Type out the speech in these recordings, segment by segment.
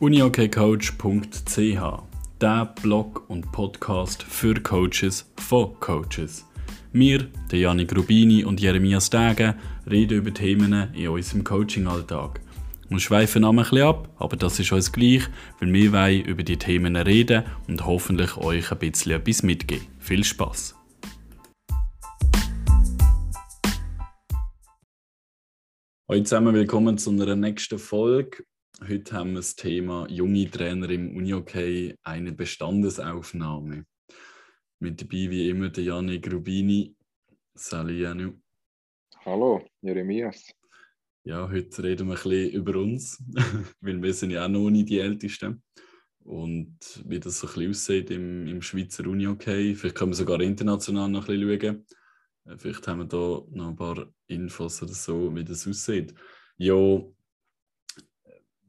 uniokcoach.ch, der Blog und Podcast für Coaches von Coaches. Wir, der Janik Rubini und Jeremias Stegen, reden über Themen in unserem Coaching-Alltag. Wir schweifen ein bisschen ab, aber das ist uns gleich, weil wir wollen über die Themen reden und hoffentlich euch ein bisschen etwas mitgeben. Viel Spaß! Hallo zusammen, willkommen zu einer nächsten Folge. Heute haben wir das Thema junge Trainer im Unihockey, eine Bestandesaufnahme. Mit dabei wie immer der Janik Rubini. Salut Janu. Hallo, Jeremias. Ja, heute reden wir ein bisschen über uns, weil wir sind ja auch noch nicht die Ältesten. Und wie das so ein bisschen aussieht im, im Schweizer Unihockey. Vielleicht können wir sogar international noch ein bisschen schauen. Äh, vielleicht haben wir da noch ein paar Infos oder so, wie das aussieht. Ja,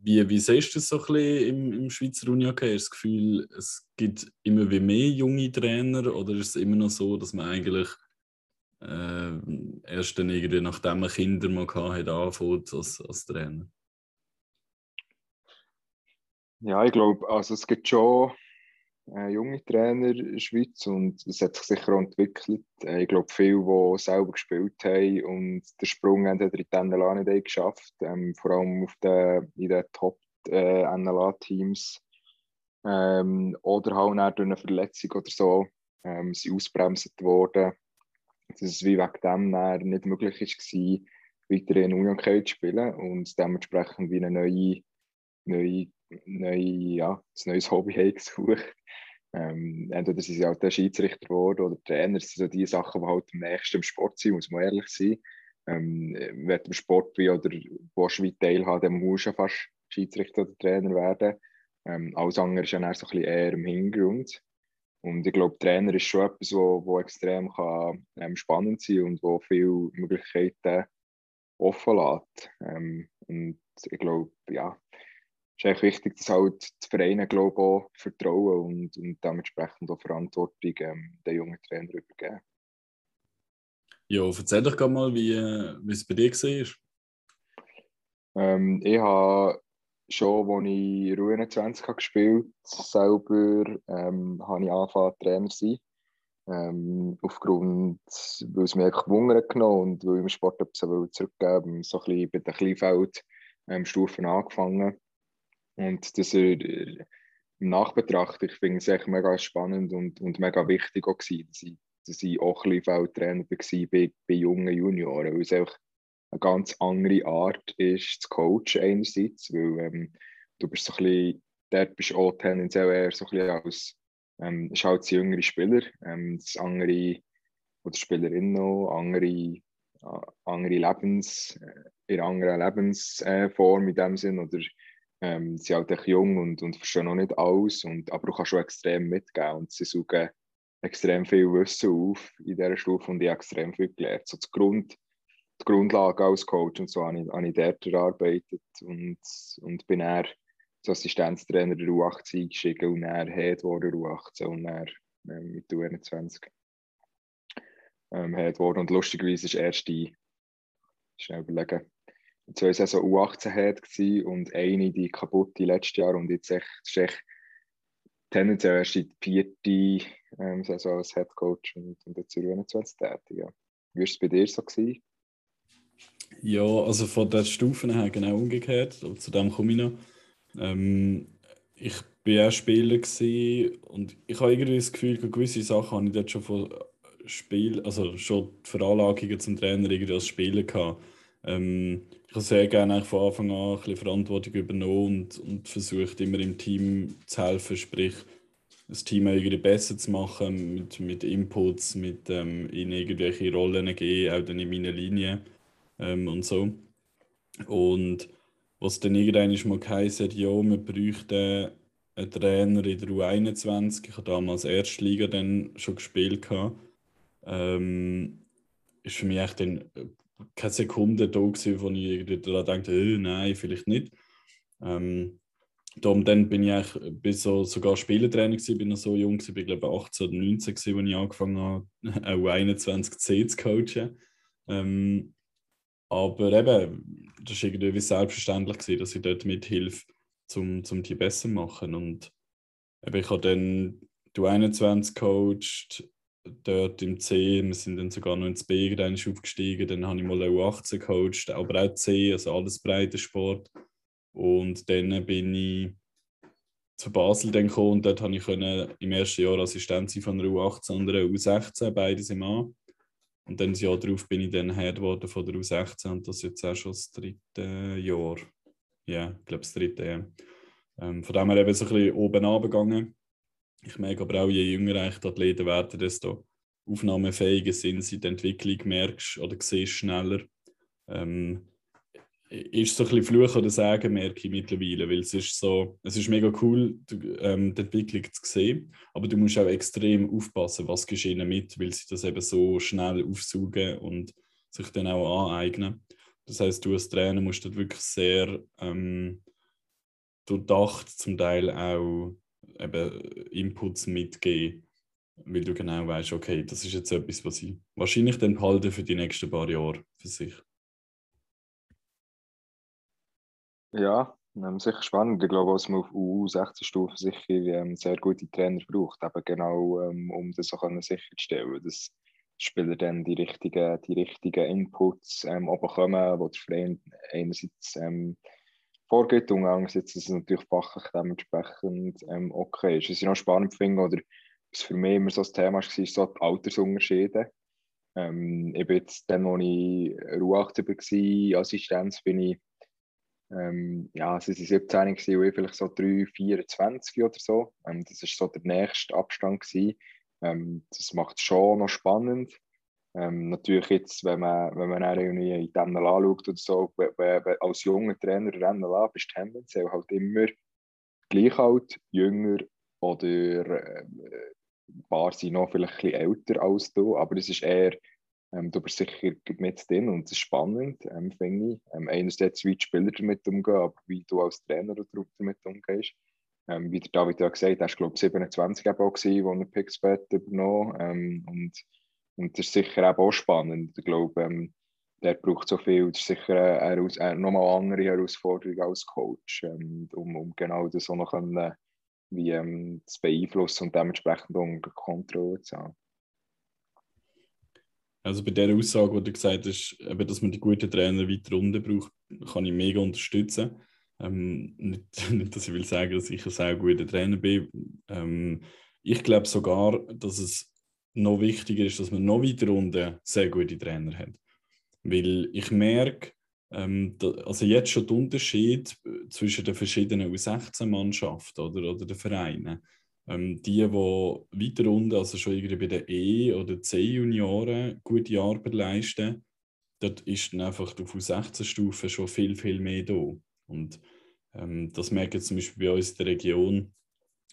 wie, wie siehst du das so ein bisschen im, im Schweizer Unihockey? Hast du das Gefühl, es gibt immer wie mehr junge Trainer oder ist es immer noch so, dass man eigentlich äh, erst dann irgendwie, nachdem man Kinder mal hat, anfängt als, als Trainer? Ja, ich glaube, also es gibt schon äh, junge Trainer in der Schweiz und es hat sich sicher entwickelt. Äh, ich glaube, viele, die selber gespielt haben und den Sprung in die NLA nicht haben geschafft. Ähm, vor allem auf den, in den Top-NLA-Teams äh, ähm, oder halt durch eine Verletzung oder so ähm, sind ausbremset worden, dass es wie wegen dem nicht möglich war, weiter in Union zu spielen und dementsprechend wie eine neue, neue, neue ja, ein neues Hobby gesucht ähm, entweder sind sie halt der Schiedsrichter geworden oder Trainer. Das sind so die Sachen, die halt am nächsten im Sport sind, muss man ehrlich sein. Ähm, wenn du im Sport wie oder willst wie teilhaben, dann musst du ja fast Schiedsrichter oder Trainer werden. Ähm, alles andere ist dann so ein bisschen eher im Hintergrund. Und ich glaube, Trainer ist schon etwas, wo, wo extrem kann, ähm, spannend sein und wo viele Möglichkeiten offen lässt. Ähm, und ich glaube, ja, ist eigentlich wichtig, dass halt die Vereine glaube auch vertrauen und, und dementsprechend auch Verantwortung ähm, den jungen Trainer übergeben. Ja, erzähl doch mal, wie, wie es bei dir war. Ähm, ich habe schon, als ich Ruhe 20 habe gespielt selber ähm, habe ich angefangen, Trainer zu sein. Ähm, aufgrund, weil es mich einfach Wunder genommen und weil ich im Sport etwas zurückgeben so ein bisschen bei den Kleinfeld-Stufen ähm, angefangen. Und das äh, im Nachbetracht, ich finde es echt mega spannend und, und mega wichtig auch gewesen, dass ich, dass ich auch ein Trainer war bei, bei jungen Junioren, weil es einfach eine ganz andere Art ist, zu coachen einerseits, weil ähm, du bist so ein bisschen, dort bist du auch tendenziell eher so ein bisschen als, ähm, ist halt jüngere Spieler, ähm, das andere, oder Spielerinnen noch, andere, äh, andere Lebens, äh, in anderer Lebensform in dem Sinn, oder ähm, sie sind halt echt jung und, und verstehen noch nicht alles, und, aber du kannst schon extrem mitgeben und sie suchen extrem viel Wissen auf in dieser Stufe und ich habe extrem viel gelernt. So die, Grund, die Grundlage als Coach und so habe ich, habe ich dort erarbeitet und, und bin dann als Assistenztrainer der U18 eingestiegen und dann Head wurde U18 und dann ähm, mit U21 ähm, Head wurde. Und lustigerweise ist erst die, schnell überlegen, zwei Saison U18 hat und eine die kaputte letztes Jahr und jetzt echt, ist echt tendenziell erst die vierte ähm, Saison als Head Coach und, und jetzt in 21 tätig. Ja. Wie war es bei dir so? Gewesen? Ja, also von der Stufen her genau umgekehrt, zu dem komme ich noch. Ähm, ich war auch Spieler und ich habe irgendwie das Gefühl, gewisse Sachen habe ich dort schon von Spiel, also schon die Veranlagungen zum Trainer irgendwie als Spieler gehabt. Ähm, ich habe sehr gerne von Anfang an ein bisschen Verantwortung übernommen und, und versucht immer im Team zu helfen, sprich das Team irgendwie besser zu machen mit, mit Inputs, mit ähm, ihnen irgendwelche Rollen geben, auch dann in meiner Linie ähm, und so. Und was dann irgendwann mal geheißen ja, wir bräuchten einen Trainer in der U21. Ich habe damals Erstliga dann schon gespielt. Ähm, ist für mich echt dann keine Sekunde da gewesen, wo ich irgendwie daran dachte, äh, nein, vielleicht nicht. Ähm, darum dann bin ich eigentlich bis so, sogar Spielertrainer gewesen, bin noch so jung gewesen, bin glaube 18 oder 19 gewesen, als ich angefangen habe, auch 21C zu coachen. Ähm, aber eben, das war irgendwie selbstverständlich gewesen, dass ich dort mithilfe. um zum die besser zu machen. Und eben, ich habe dann du 21 coacht, dort im C, wir sind dann sogar noch ins B dann aufgestiegen, dann habe ich mal U18 gecoacht, aber auch C, also alles breiter Sport. Und dann bin ich zu Basel dann gekommen und dort konnte ich im ersten Jahr Assistent sein von einer U18 und einer U16, beides im A. Und dann das Jahr darauf bin ich dann Head geworden von der U16 und das ist jetzt auch schon das dritte Jahr. Ja, ich glaube das dritte, ja. Ähm, von dem her eben so ein bisschen oben runtergegangen. Ich merke aber auch, je jünger die Athleten werden, desto aufnahmefähiger sind sie, die Entwicklung merkst oder siehst schneller. Ähm, ist so ein bisschen Fluch oder Sagen, merke ich mittlerweile, weil es ist so, es ist mega cool, ähm, die Entwicklung zu sehen, aber du musst auch extrem aufpassen, was geschieht mit, weil sie das eben so schnell aufsaugen und sich dann auch aneignen. Das heißt, du als Trainer musst dort wirklich sehr ähm, durchdacht zum Teil auch eben Inputs mitgeben, weil du genau weißt, okay, das ist jetzt etwas, was ich wahrscheinlich dann behalte für die nächsten paar Jahre für sich. Ja, ähm, sicher spannend. Ich glaube, was man auf U16-Stufe sicher ähm, sehr gute Trainer braucht, eben genau ähm, um das so sicherzustellen, dass Spieler dann die richtigen, die richtigen Inputs ähm, bekommen, die der Verein einerseits ähm, vorgeht und andererseits, dass es natürlich fachlich dementsprechend ähm, okay ist. Was ich noch spannend finde, oder was für mich immer so das Thema war, ist so die Altersunterschiede. Ähm, ich bin jetzt dann, als ich U18 war, Assistenz, bin ich ähm, ja, sie waren 17 gewesen, und ich vielleicht so 3, 24 oder so. Ähm, das war so der nächste Abstand. Ähm, das macht es schon noch spannend. Ähm, natürlich jetzt, wenn man, wenn man irgendwie in dem anschaut oder so, als junger Trainer rennen lässt, bist du tendenziell halt immer gleich alt, jünger oder äh, ein paar sind noch vielleicht ein bisschen älter als du, aber es ist eher ähm, du bist sicher mit drin und es ist spannend, ähm, finde ich. Ähm, einerseits, wie die Spieler damit umgehen, aber wie du als Trainer damit umgehst. Ähm, wie der David ja gesagt hat, er war glaube ich 27 eben auch gewesen, als er Pixbet übernommen ähm, und, und das ist sicher auch spannend. Ich glaube, ähm, der braucht so viel, das ist sicher eine, eine, nochmal eine andere Herausforderung als Coach, ähm, um, um genau das auch noch können, wie, ähm, zu beeinflussen und dementsprechend unter Kontrolle zu haben. Also bei der Aussage, die du gesagt hast, eben, dass man die guten Trainer weiter unten braucht, kann ich mega unterstützen. Ähm, nicht, nicht, dass ich will sagen, dass ich ein sehr guter Trainer bin. Ähm, ich glaube sogar, dass es noch wichtiger ist, dass man noch weiter unten sehr gute Trainer hat. Weil ich merke, ähm, da, also jetzt schon der Unterschied zwischen den verschiedenen U16-Mannschaften oder, oder den Vereinen. Ähm, die, die weiter unten, also schon irgendwie bei den E- oder C-Junioren gute Arbeit leisten, dort ist dann einfach auf U16-Stufe schon viel, viel mehr da. Und ähm, das merke ich zum Beispiel bei uns in der Region,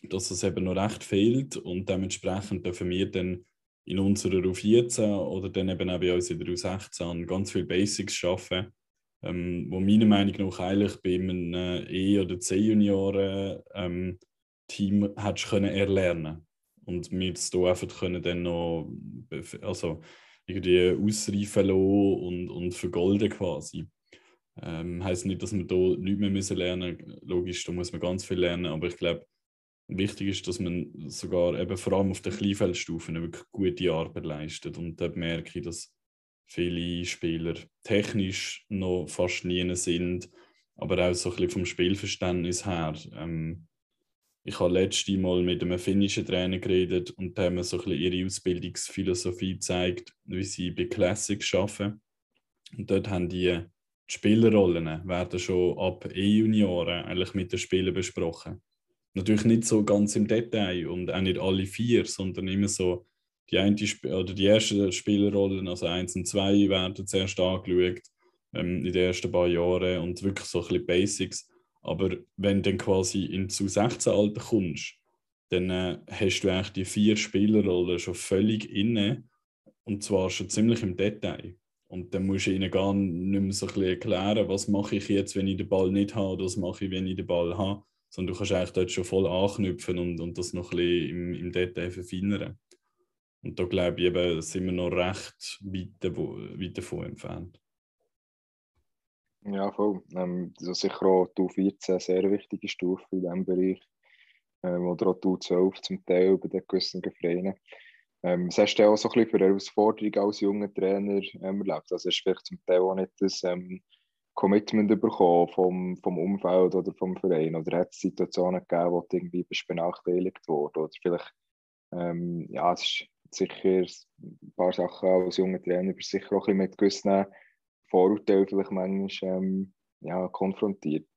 dass es eben noch recht fehlt und dementsprechend dürfen wir dann in unserer U14 oder dann eben auch bei uns in der U16 ganz viele Basics schaffen, ähm, wo meiner Meinung nach eigentlich bei einem E- oder C-Junioren ähm, hättest können erlernen und wir es hier einfach können dann noch also irgendwie ausreifen lassen und, und vergolden quasi. Ähm, heißt nicht, dass wir hier nichts mehr lernen müssen. Logisch, da muss man ganz viel lernen, aber ich glaube, wichtig ist, dass man sogar eben vor allem auf den Kleinfeldstufen wirklich gute Arbeit leistet. Und da merke ich, dass viele Spieler technisch noch fast nie sind, aber auch so ein bisschen vom Spielverständnis her ähm, ich habe letztes Mal mit einem finnischen Trainer geredet und haben mir so ein bisschen ihre Ausbildungsphilosophie gezeigt, wie sie bei Classics arbeiten. Und dort haben die, die Spielerrollen werden schon ab E-Junioren eigentlich mit den Spielern besprochen. Natürlich nicht so ganz im Detail und auch nicht alle vier, sondern immer so die, eine, oder die ersten Spielerrollen, also eins und zwei, werden zuerst angeschaut ähm, in den ersten paar Jahren und wirklich so ein bisschen Basics. Aber wenn du dann quasi ins U16-Alter kommst, dann äh, hast du eigentlich die vier Spielerrollen schon völlig inne und zwar schon ziemlich im Detail. Und dann musst du ihnen gar nicht mehr so ein bisschen erklären, was mache ich jetzt, wenn ich den Ball nicht habe oder was mache ich, wenn ich den Ball habe. Sondern du kannst eigentlich dort schon voll anknüpfen und, und das noch ein bisschen im, im Detail verfeinern. Und da glaube ich eben, sind wir noch recht weit, weit davon entfernt. Ja, voll. Ähm, das ist sicher auch die U14 eine sehr wichtige Stufe in diesem Bereich. Ähm, oder auch die U12 zum Teil bei den gewissen Vereinen. Ähm, was hast du auch so ein bisschen für Herausforderungen als junger Trainer ähm, erlebt? Also du vielleicht zum Teil auch nicht das ähm, Commitment bekommen vom, vom Umfeld oder vom Verein? Oder hat es Situationen gegeben, wo du irgendwie bist benachteiligt wurde? Oder vielleicht, ähm, ja, es ist sicher ein paar Sachen als junger Trainer bist sicher auch ein bisschen mit gewissen Vorurteilen vielleicht manchmal ähm, ja, konfrontiert.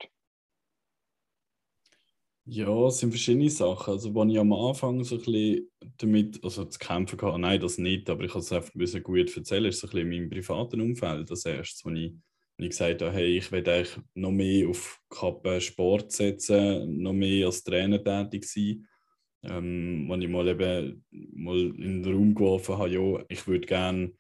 Ja, es sind verschiedene Sachen. Also, als ich am Anfang so ein bisschen damit, also zu kämpfen hatte, nein, das nicht, aber ich habe es einfach ein gut erzählen, ist so ein bisschen in meinem privaten Umfeld. Das erste, wo ich, ich gesagt habe, hey, ich will eigentlich noch mehr auf Kappe Sport setzen, noch mehr als Trainer tätig sein. Ähm, wenn ich mal eben mal in den Raum geworfen habe, ja, ich würde gerne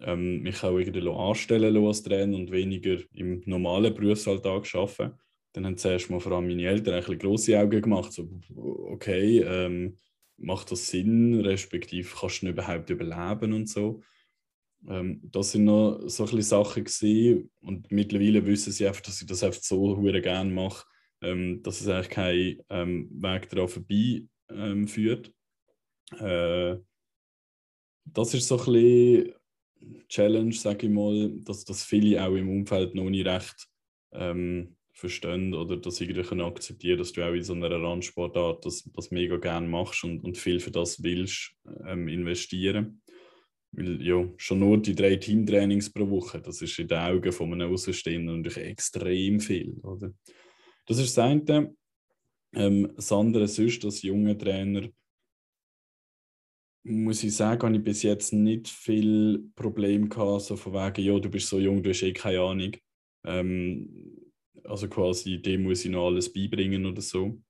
ähm, mich auch irgendwie anstellen als Trainer und weniger im normalen Berufsalltag arbeiten dann haben zuerst mal vor allem meine Eltern ein bisschen grosse Augen gemacht, so, okay, ähm, macht das Sinn, respektive kannst du überhaupt überleben und so. Ähm, das sind noch so ein Sachen gewesen. und mittlerweile wissen sie einfach, dass ich das einfach so hure gerne mache, ähm, dass es eigentlich keinen ähm, Weg daran vorbei ähm, führt. Äh, das ist so ein bisschen Challenge, sage ich mal, dass, dass viele auch im Umfeld noch nicht recht ähm, verstehen oder dass irgendwie akzeptieren dass du auch in so einer Randsportart das, das mega gerne machst und, und viel für das willst ähm, investieren. Weil ja, schon nur die drei Teamtrainings pro Woche, das ist in den Augen von einem Außenstehenden natürlich extrem viel. Oder? Das ist das eine. Ähm, das andere sonst, als junger Trainer, muss ich sagen, habe ich bis jetzt nicht viel Probleme gehabt, so von wegen, ja, du bist so jung, du hast eh keine Ahnung. Ähm, also quasi, dem muss ich noch alles beibringen oder so.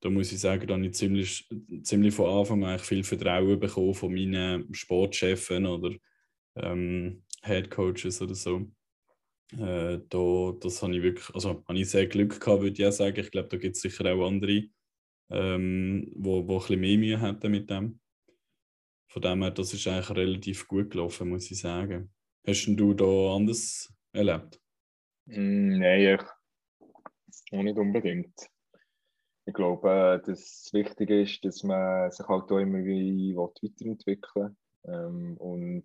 Da muss ich sagen, da habe ich ziemlich, ziemlich von Anfang an viel Vertrauen bekommen von meinen Sportchefen oder ähm, Head Coaches oder so. Äh, da, das habe ich wirklich, also habe ich sehr Glück gehabt, würde ich auch sagen. Ich glaube, da gibt es sicher auch andere, ähm, wo, wo ein bisschen mehr Mühe hätten mit dem. Von dem her, das ist eigentlich relativ gut gelaufen, muss ich sagen. Hast du da anders erlebt? Mm, nein, ich auch nicht unbedingt. Ich glaube, das Wichtige ist, dass man sich halt auch immer wie weiterentwickeln. Ähm, und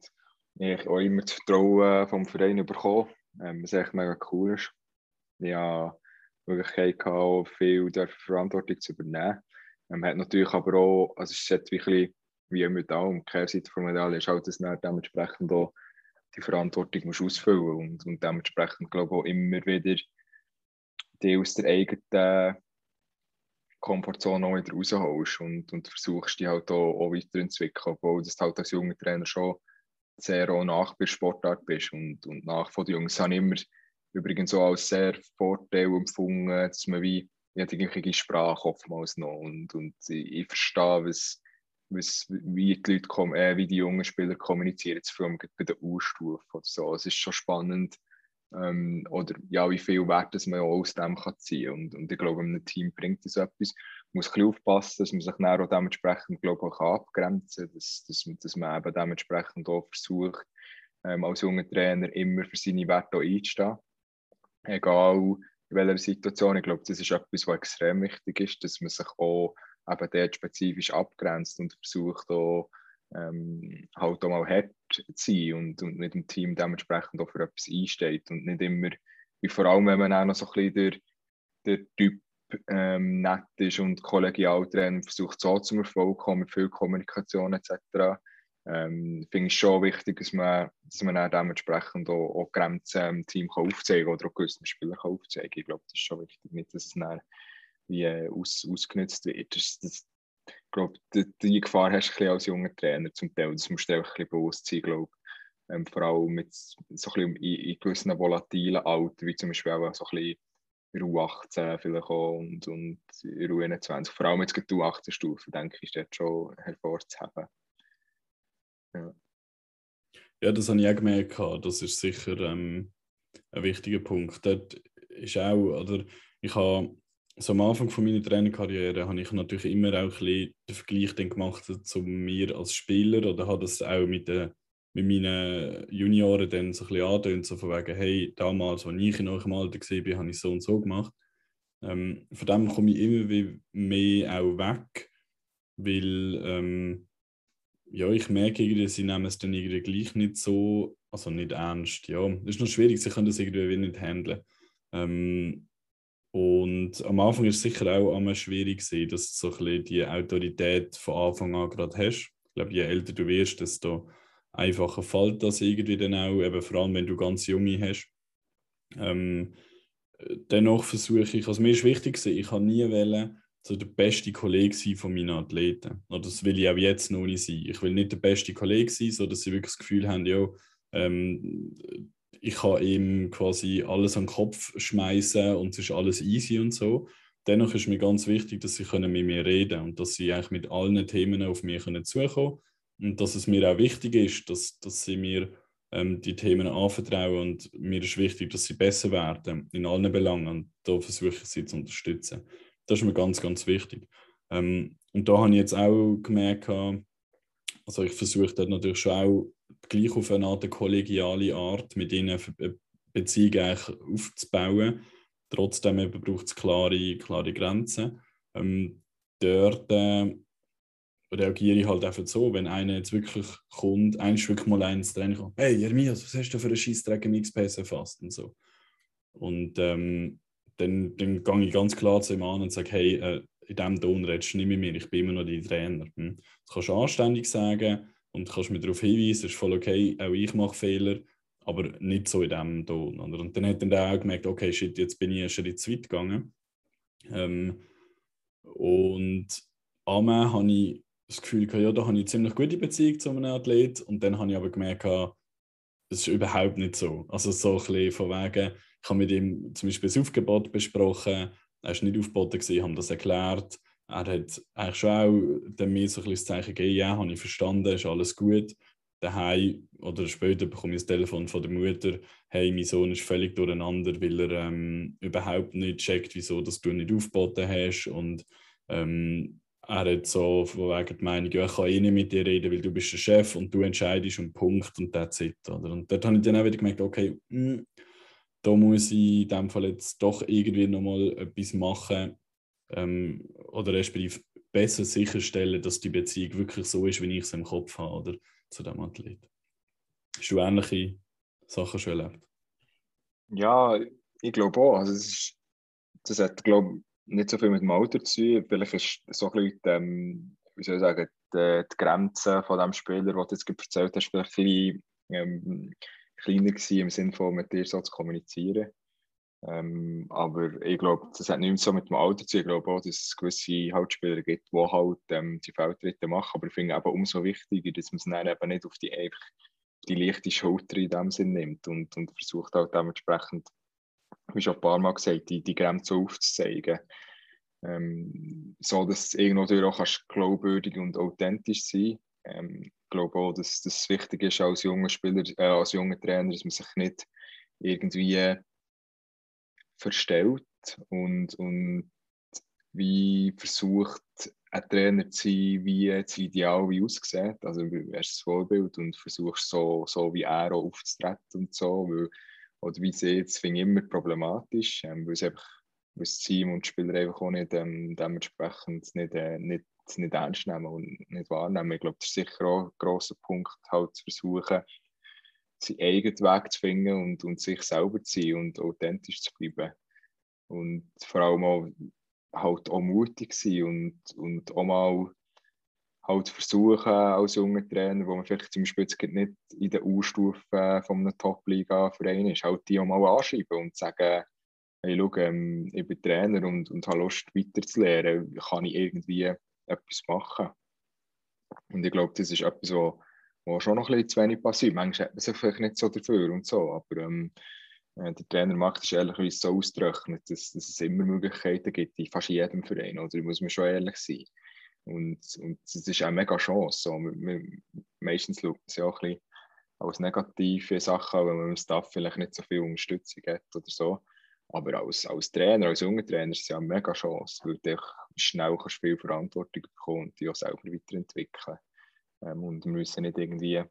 ich auch immer das Vertrauen vom Verein bekommen, ähm, was echt mega cool ist. Die Möglichkeit gehabt, viel Verantwortung zu übernehmen. Man ähm, hat natürlich aber auch, also es ist wie, wie da, um Kehrseite von Medaille ist halt, dass man dementsprechend auch die Verantwortung muss ausfüllen und, und dementsprechend glaube ich auch immer wieder die aus der eigenen Komfortzone auch wieder rausholst und, und versuchst, die halt auch, auch weiterzuentwickeln, obwohl du halt als junger Trainer schon sehr auch nach bei Sportart bist und, und nach von den Jungs habe ich immer übrigens auch als sehr Vorteil empfunden, dass man wie ja, die gleiche Sprache oftmals noch und, und ich, ich verstehe, was, was, wie die Leute kommen, äh, wie die jungen Spieler kommunizieren, vor allem bei der U-Stufe oder so. Es ist schon spannend, ähm, oder ja, wie viel Wert das man auch aus dem kann ziehen kann. Und, und ich glaube, einem Team bringt das etwas. Man muss ein aufpassen, dass man sich dann auch dementsprechend glaube abgrenzen kann, dass, dass, dass man eben dementsprechend auch versucht, ähm, als junger Trainer immer für seine Werte einzustehen. Egal in welcher Situation. Ich glaube, das ist etwas, was extrem wichtig ist, dass man sich auch eben dort spezifisch abgrenzt und versucht auch ähm, halt auch mal hart zu sein und, und mit dem Team dementsprechend auch für etwas einsteht und nicht immer, wie vor allem, wenn man auch noch so ein bisschen der, der Typ ähm, nett ist und kollegial trainiert versucht so zum Erfolg kommen, mit viel Kommunikation etc. Ähm, finde ich schon wichtig, dass man, dass man auch dementsprechend auch, auch Grenzen im Team kann aufzeigen oder auch gewissen Spielern kann aufzeigen Ich glaube, das ist schon wichtig, nicht, dass es dann wie äh, aus, ausgenutzt wird. Das, das, glaube, die, die, Gefahr hast du als junger Trainer zum Teil. Das musst du dir ein bisschen bewusst sein, glaube ähm, Vor allem mit so ein in, in gewissen volatilen Alter, wie zum Beispiel auch so ein bisschen U18 vielleicht auch und, und U21. Vor allem jetzt die U18-Stufe, denke ich, ist dort schon hervorzuheben. Ja. ja, das habe ich auch gemerkt. Das ist sicher ähm, ein wichtiger Punkt. Dort ist auch, oder ich habe so am Anfang von meiner Trainerkarriere habe ich natürlich immer auch ein bisschen den Vergleich gemacht zu mir als Spieler oder habe das auch mit den mit meinen Junioren dann so ein bisschen antönt, so von wegen, hey, damals, als ich in eurem Alter war, habe ich so und so gemacht. Ähm, von dem komme ich immer mehr auch weg, weil ähm, ja, ich merke irgendwie, sie nehmen es dann irgendwie gleich nicht so, also nicht ernst. Ja, es ist noch schwierig, sie können das irgendwie nicht handeln. Ähm, und am Anfang ist es sicher auch einmal schwierig gewesen, dass du so ein bisschen die Autorität von Anfang an gerade hast. Ich glaube, je älter du wirst, desto einfacher fällt das irgendwie dann auch, eben vor allem wenn du ganz junge hast. Ähm, dennoch versuche ich, also mir ist wichtig, ich habe nie wollen, so der beste Kollege sein von meinen Athleten. Oder das will ich auch jetzt noch nicht sein. Ich will nicht der beste Kollege sein, so dass sie wirklich das Gefühl haben, ja, ähm, ich kann ihm quasi alles an den Kopf schmeißen und es ist alles easy und so. Dennoch ist mir ganz wichtig, dass sie können mit mir reden und dass sie eigentlich mit allen Themen auf mich können zukommen und dass es mir auch wichtig ist, dass, dass sie mir ähm, die Themen anvertrauen und mir ist wichtig, dass sie besser werden in allen Belangen und da versuche ich sie zu unterstützen. Das ist mir ganz, ganz wichtig. Ähm, und da habe ich jetzt auch gemerkt, also ich versuche dort natürlich schon auch gleich auf eine Art kollegiale Art mit ihnen eine Beziehung aufzubauen. Trotzdem braucht es klare, klare Grenzen. Ähm, dort äh, reagiere ich halt einfach so, wenn einer jetzt wirklich kommt, eins wirklich mal eins Training kommt, hey Jeremias, was hast du für einen Scheißdreck im XPS erfasst und so. Und ähm, dann, dann gehe ich ganz klar zu ihm an und sage, hey, äh, in diesem Ton redest du nicht mit mir, ich bin immer noch dein Trainer. Hm? Das kannst du anständig sagen und kannst mir darauf hinweisen, ist voll okay, auch ich mache Fehler, aber nicht so in diesem Ton. Oder? Und dann hat er auch gemerkt, okay, shit, jetzt bin ich einen Schritt zu weit gegangen. Ähm, und einmal habe ich das Gefühl, ja, da habe ich eine ziemlich gute Beziehung zu einem Athlet und dann habe ich aber gemerkt, es ist überhaupt nicht so. Also so ein bisschen von wegen, ich habe mit ihm zum Beispiel das Aufgebot besprochen, er ist nicht aufgeboten haben das erklärt. Er hat eigentlich schon auch mir so ein das Zeichen gegeben, ja, habe ich verstanden, ist alles gut. Daheim oder später bekomme ich das Telefon von der Mutter, hey, mein Sohn ist völlig durcheinander, weil er ähm, überhaupt nicht checkt, wieso dass du nicht aufgeboten hast und ähm, er hat so von wegen der Meinung, ja, ich kann eh nicht mit dir reden, weil du bist der Chef und du entscheidest und Punkt und that's it. Oder? Und dort habe ich dann auch wieder gemerkt, okay, mh, hm, da muss ich in dem Fall jetzt doch irgendwie nochmal etwas machen ähm, oder respektive besser sicherstellen, dass die Beziehung wirklich so ist, wie ich es im Kopf habe oder zu dem Athlet. Hast du ähnliche Sachen schon erlebt? Ja, ich glaube auch. Also das, ist, das hat, glaube nicht so viel mit dem Alter zu tun. Vielleicht ist so ein bisschen, ähm, wie soll ich sagen, die, die Grenze von dem Spieler, den du jetzt erzählt hast, vielleicht ein bisschen ähm, kleiner gewesen, im Sinne von mit dir so zu kommunizieren. Ähm, aber ich glaube, das hat nicht so mit dem Alter zu tun. Ich glaube auch, dass es gewisse Hauptspieler gibt, die halt ähm, die Feldtritte machen. Aber ich finde eben umso wichtiger, dass man es dann eben nicht auf die, einfach die leichte Schulter in dem Sinn nimmt und, und versucht halt dementsprechend, wie schon ein paar Mal gesagt, die, die Grenze aufzuzeigen. Ähm, so dass du irgendwo auch kannst glaubwürdig und authentisch sein ähm, Ich glaube auch, dass das wichtig ist als junger Spieler, äh, als junger Trainer, dass man sich nicht irgendwie verstellt und, und wie versucht, ein Trainer zu sein, wie das Ideal wie aussieht. Also du wärst das Vorbild und versuchst so, so wie er auch aufzutreten und so. Weil, oder wie sie jetzt finde ich immer problematisch, ähm, weil es einfach weil das Team und die Spieler einfach auch nicht ähm, dementsprechend nicht, äh, nicht, nicht ernst nehmen und nicht wahrnehmen. Ich glaube, das ist sicher auch ein grosser Punkt, halt zu versuchen, seinen eigenen Weg zu finden und, und sich selber zu sein und authentisch zu bleiben. Und vor allem auch halt auch mutig sein und, und auch mal halt versuchen als junger Trainer, wo man vielleicht zum Beispiel nicht in der U-Stufe von einem Top-Liga-Verein ist, halt die auch mal anschreiben und sagen, hey, schau, ähm, ich bin Trainer und, und habe Lust weiterzulernen, kann ich irgendwie etwas machen? Und ich glaube, das ist etwas, wo, wo schon noch ein bisschen zu wenig passiert. Manchmal hat man sich vielleicht nicht so dafür und so, aber ähm, äh, der Trainermarkt ist ehrlich so ausgerechnet, dass, dass, es immer Möglichkeiten gibt in fast jedem Verein, oder muss man schon ehrlich sein. Und, und ist auch eine mega Chance. So. meistens schaut man es ja auch ein bisschen als negative Sache, wenn man im Staff vielleicht nicht so viel Unterstützung hat oder so. Aber als, als Trainer, als junger Trainer ist es ja eine mega Chance, weil du schnell viel Verantwortung bekommen und dich auch selber weiterentwickeln. Ähm, und müssen nicht irgendwie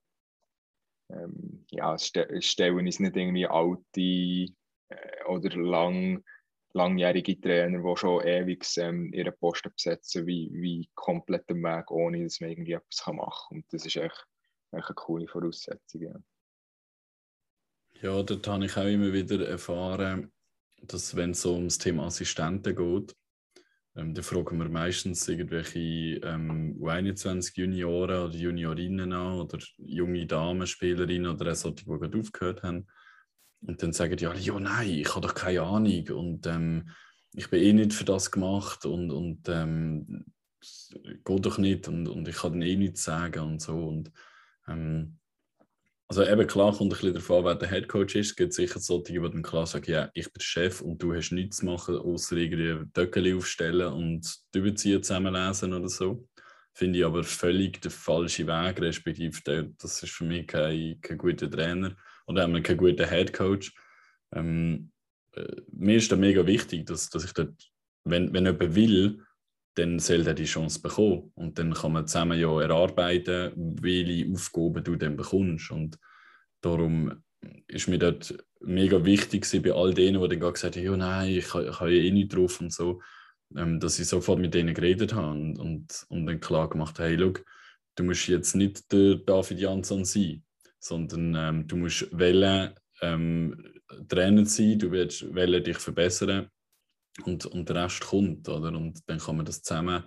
ähm, ja, stellen uns nicht irgendwie alte äh, oder lang, langjährige Trainer, die schon ewig ähm, ihren Posten besetzen, wie, wie komplett im Weg, ohne dass man irgendwie etwas machen kann. Und das ist echt, echt eine coole Voraussetzung. Ja. ja, dort habe ich auch immer wieder erfahren, dass wenn es so ums Thema Assistenten geht, ähm, da fragen wir meistens irgendwelche ähm, U21-Junioren oder Juniorinnen an oder junge Damenspielerinnen oder solche, die gerade aufgehört haben. Und dann sagen die alle, ja nein, ich habe doch keine Ahnung und ähm, ich bin eh nicht für das gemacht und, und ähm, geht doch nicht und, und ich kann eh nichts sagen und so. Und, ähm, also eben klar kommt ein bisschen davon, wer der Headcoach ist. Es gibt sicher solche, die dann klar sagen, ja, ich bin Chef und du hast nichts zu machen, außer irgendwie Döckeli aufstellen und die Überzieher zusammenlesen oder so. Finde ich aber völlig der falsche Weg, respektive das ist für mich kein, kein guter Trainer oder haben kein guter Headcoach. Ähm, äh, mir ist da mega wichtig, dass, dass ich dort, wenn, wenn jemand will, dann soll er die Chance bekommen. Und dann kann man zusammen ja erarbeiten, welche Aufgaben du dann bekommst. Und darum ist mir dort mega wichtig bei all denen, die dann gesagt haben, ja nein, ich, habe ja eh nicht drauf und so, ähm, dass ich sofort mit denen geredet habe und, und, und dann klar gemacht habe, hey, schau, du musst jetzt nicht der David Jansson sein, sondern ähm, du musst wählen, ähm, Trainer sein, du willst wählen, dich verbessern und, und der Rest kommt. Oder? Und dann kann man das zusammen,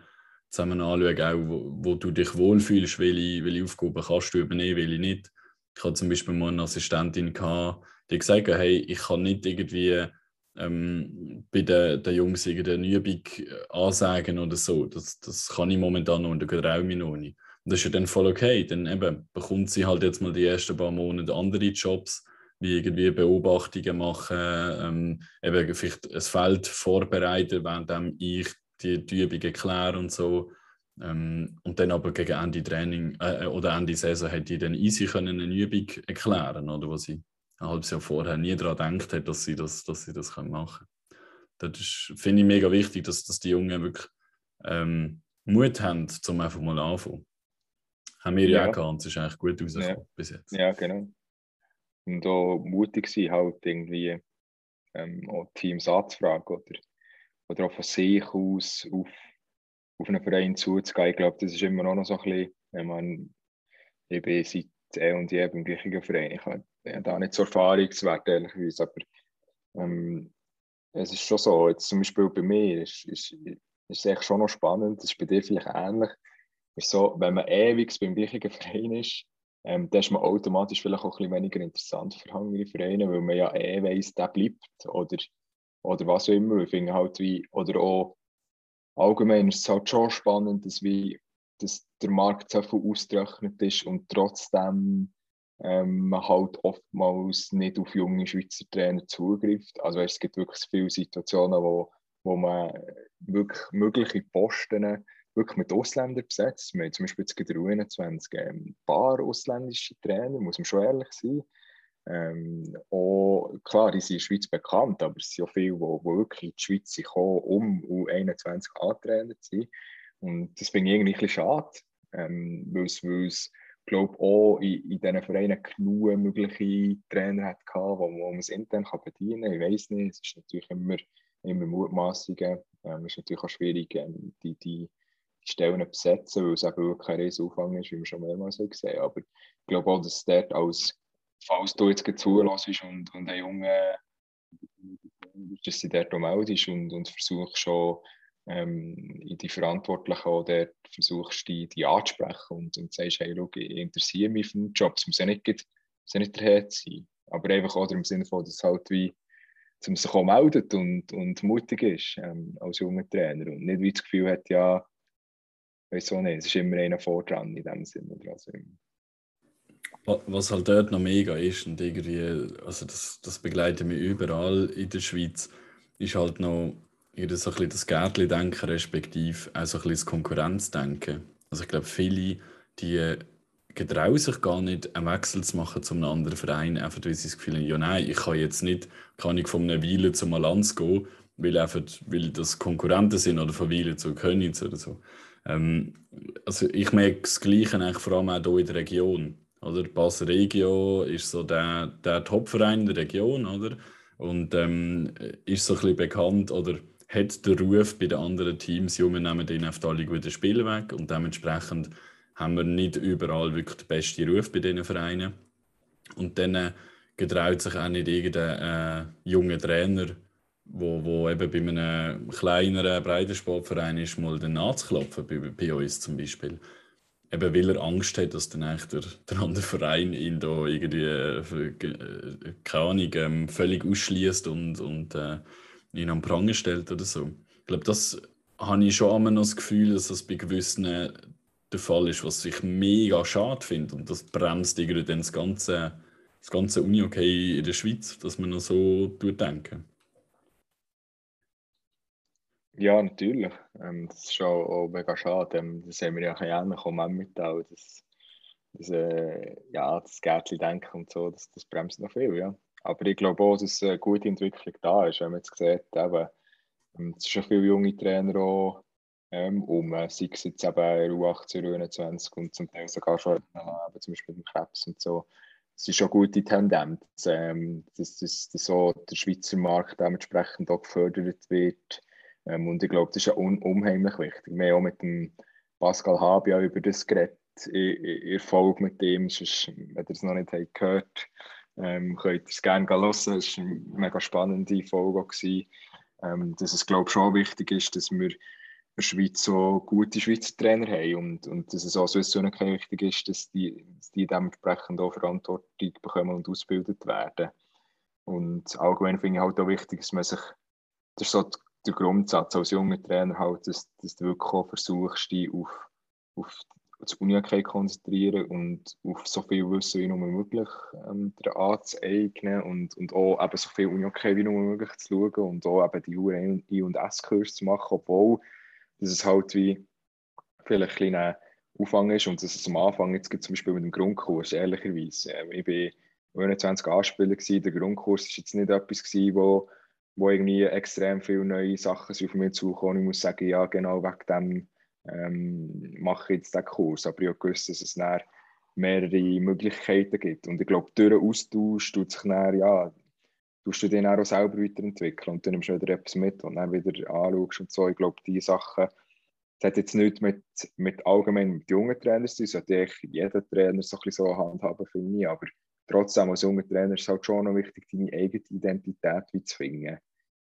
zusammen anschauen, auch wo, wo du dich wohlfühlst, welche, welche Aufgaben kannst du übernehmen, welche nicht. Ich hatte zum Beispiel mal eine Assistentin, gehabt, die gesagt hat, hey, ich kann nicht irgendwie ähm, bei den, den Jungs irgendeine Übung ansagen oder so. Das, das kann ich momentan noch und da traue ich noch nicht. Und das ist ja dann voll okay. Dann eben bekommt sie halt jetzt mal die ersten paar Monate andere Jobs wie irgendwie Beobachtungen machen, ähm, eben vielleicht ein Feld vorbereiten, während ich die, die Übungen erkläre und so. Ähm, und dann aber gegen Ende Training äh, oder Ende Saison hätte ich dann easy können eine Übung erklären oder was ich ein halbes Jahr vorher nie daran gedacht hätte, dass sie das, dass sie das können machen können. Das finde ich mega wichtig, dass, dass die Jungen wirklich ähm, Mut haben, zum einfach mal anfangen. Haben wir ja, ja auch gehabt, es ist eigentlich gut rausgekommen ja. bis jetzt. Ja, genau und auch mutig sein, halt irgendwie ähm, auch Teams anzufragen oder, oder auch von sich aus auf, auf einen Verein zuzugehen. Ich glaube, das ist immer noch so ein bisschen, wenn man, bin seit eh und je beim gleichen Verein, ich habe da nicht so Erfahrungswert, ehrlicherweise, aber ähm, es ist schon so, jetzt zum Beispiel bei mir ist, ist, ist es schon noch spannend, das ist bei dir vielleicht ähnlich, ist so, wenn man ewig beim gleichen Verein ist, ähm, dann ist man automatisch vielleicht auch ein bisschen weniger interessant für andere Vereine, weil man ja eh weiss, der bleibt oder, oder was auch immer. Ich finde halt wie, oder auch allgemein ist es halt schon spannend, dass, wie, dass der Markt so viel ausgerechnet ist und trotzdem ähm, man halt oftmals nicht auf junge Schweizer Trainer zugreift. Also es gibt wirklich viele Situationen, wo, wo man wirklich mögliche Posten wirklich mit Ausländern besetzt. Wir haben zum Beispiel jetzt U21 ähm, ein paar ausländische Trainer, muss man schon ehrlich sein. Ähm, auch, klar, die sind in der Schweiz bekannt, aber es sind auch viele, die, die wirklich in die Schweiz kommen, um U21 A-Trainer zu sein. Und das finde ich irgendwie ein bisschen schade, ähm, weil es, weil es glaube auch in, in diesen Vereinen genug mögliche Trainer hat gehabt, wo, wo man es intern kann bedienen kann. Ich weiß nicht, es ist natürlich immer, immer Mutmaßungen. Ähm, es ist natürlich auch schwierig, ähm, die, die Stellen besetzen, weil es eben wirklich kein Riesenaufwand ist, wie wir schon mehrmals gesehen haben. Aber ich glaube auch, dass es dort als, falls du jetzt zulässt und, und ein Junge, dass sie dort auch meldest und, und versuchst schon ähm, in die Verantwortlichen auch dort versuchst, die, die anzusprechen und, und sagst, hey, schau, ich interessiere mich für den Job. Es muss ja nicht, muss ja Herr sein. Aber einfach auch im Sinne von, dass halt wie zum sich auch meldet und, und mutig ist ähm, als junger Trainer und nicht wie das Gefühl hat, ja, auch nicht, es ist immer einer vor dran in dem Sinne. Also was halt dort noch mega ist und irgendwie, also das, das begleitet mich überall in der Schweiz, ist halt noch so ein bisschen das Gärtli-Denken, respektive auch so ein bisschen das Konkurrenzdenken. Also ich glaube, viele, die getrauen sich gar nicht, einen Wechsel zu machen zu einem anderen Verein, einfach weil sie das Gefühl haben, ja nein, ich kann jetzt nicht, kann ich von einer Weile zum Allianz gehen, weil, einfach, weil das Konkurrenten sind oder von Weile zu Königs oder so. Ähm, also ich merke das Gleiche eigentlich vor allem auch hier in der Region. Oder Bass Regio ist so der, der Top-Verein der Region, oder? Und ähm, ist so ein bisschen bekannt oder hat den Ruf bei den anderen Teams, ja, wir nehmen denen oft alle guten Spiele weg und dementsprechend haben wir nicht überall wirklich den besten Ruf bei diesen Vereinen. Und dann äh, getraut sich auch nicht irgendein äh, junger Trainer, wo, wo eben bei einem kleineren Breitensportverein ist, mal den anzuklopfen, bei, bei uns zum Beispiel. Eben weil er Angst hat, dass dann der, der andere Verein ihn da irgendwie, äh keine Ahnung, ähm, völlig ausschließt und, und äh, ihn am Pranger stellt oder so. Ich glaube, das habe ich schon immer noch das Gefühl, dass das bei gewissen der Fall ist, was ich mega schade finde. Und das bremst irgendwie dann das ganze, das ganze Uni-Okay in der Schweiz, dass man noch so denken. Ja, natürlich. Ähm, das ist schon auch mega schade. Ähm, das haben wir ja ähnlich auch mitteilen. Das, das, äh, ja, das Gärtchen-Denken und so, das, das bremst noch viel. Ja. Aber ich glaube auch, dass eine gute Entwicklung da ist. Wenn man jetzt sieht, eben, ähm, es sind schon viele junge Trainer auch ähm, um, sei es jetzt eben U18, U21 und zum Teil sogar schon äh, zum Beispiel mit dem Krebs und so. Es ist schon eine gute Tendenz, ähm, dass, dass, dass so der Schweizer Markt dementsprechend auch gefördert wird. Ähm, und ich glaube, das ist ja un unheimlich wichtig. Wir haben auch mit dem Pascal Habia über das geredet, Erfolg mit dem, sonst, wenn ihr es noch nicht habt gehört ähm, könnt ihr es gerne hören. Es war eine mega spannende Folge. Ähm, dass es, glaube ich, schon wichtig ist, dass wir der Schweiz so gute Schweizer Trainer haben und, und dass es auch so wichtig ist, dass die, dass die dementsprechend auch Verantwortung bekommen und ausgebildet werden. Und allgemein finde ich halt auch wichtig, dass man sich, das so der Grundsatz als junger Trainer halt, dass, dass du wirklich auch versuchst, dich auf, auf das uni konzentrieren und auf so viel Wissen wie nur möglich ähm, anzueignen und, und auch eben so viel uni wie nur möglich zu schauen und auch eben die I- und S-Kurs zu machen, obwohl dass es halt wie vielleicht ein Aufwand ist und dass es am Anfang, jetzt zum Beispiel mit dem Grundkurs, ehrlicherweise, äh, ich bin 21 Anspieler gewesen, der Grundkurs war jetzt nicht etwas gewesen, wo, wo irgendwie extrem viele neue Sachen auf mich zukommen. Ich muss sagen, ja genau wegen dem ähm, mache ich jetzt den Kurs, aber ich habe gewusst, dass es dann mehrere Möglichkeiten gibt und ich glaube, durch den Austausch tut sich dann, ja, tust du den auch selber weiterentwickeln und dann nimmst du wieder etwas mit und dann wieder anschaust und so. Ich glaube, diese Sachen, das hat jetzt nicht mit, mit allgemein mit jungen Trainern zu tun, sollte jeder Trainer so ein bisschen so handhaben, finde ich, aber trotzdem als junger Trainer ist es halt schon noch wichtig, deine eigene Identität zu finden.